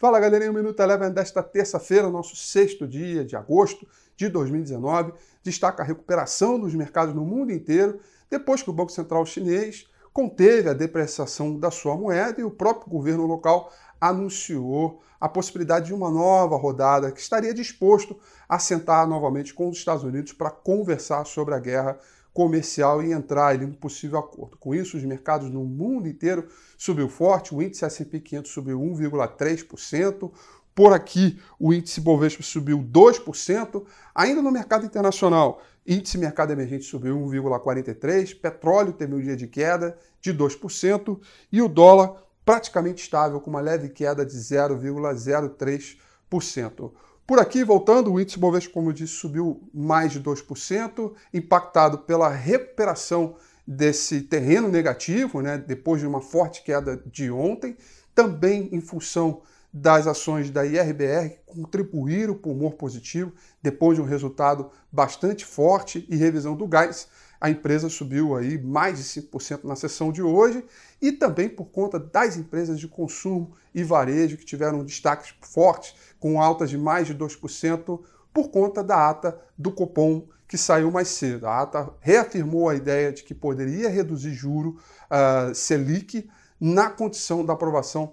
Fala galerinha, o Minuto Eleven desta terça-feira, nosso sexto dia de agosto de 2019, destaca a recuperação dos mercados no mundo inteiro, depois que o Banco Central chinês conteve a depreciação da sua moeda e o próprio governo local anunciou a possibilidade de uma nova rodada que estaria disposto a sentar novamente com os Estados Unidos para conversar sobre a guerra comercial e entrar em um possível acordo. Com isso, os mercados no mundo inteiro subiu forte, o índice S&P 500 subiu 1,3%, por aqui o índice Bovespa subiu 2%, ainda no mercado internacional, índice mercado emergente subiu 1,43%, petróleo teve um dia de queda de 2% e o dólar praticamente estável com uma leve queda de 0,03%. Por aqui, voltando, o índice Bovespa, como eu disse, subiu mais de 2%, impactado pela recuperação desse terreno negativo, né, depois de uma forte queda de ontem, também em função das ações da IRBR que contribuíram para o humor positivo, depois de um resultado bastante forte e revisão do gás a empresa subiu aí mais de 5% na sessão de hoje e também por conta das empresas de consumo e varejo que tiveram destaques fortes, com altas de mais de 2%, por conta da ata do Copom que saiu mais cedo. A ata reafirmou a ideia de que poderia reduzir juro uh, Selic na condição da aprovação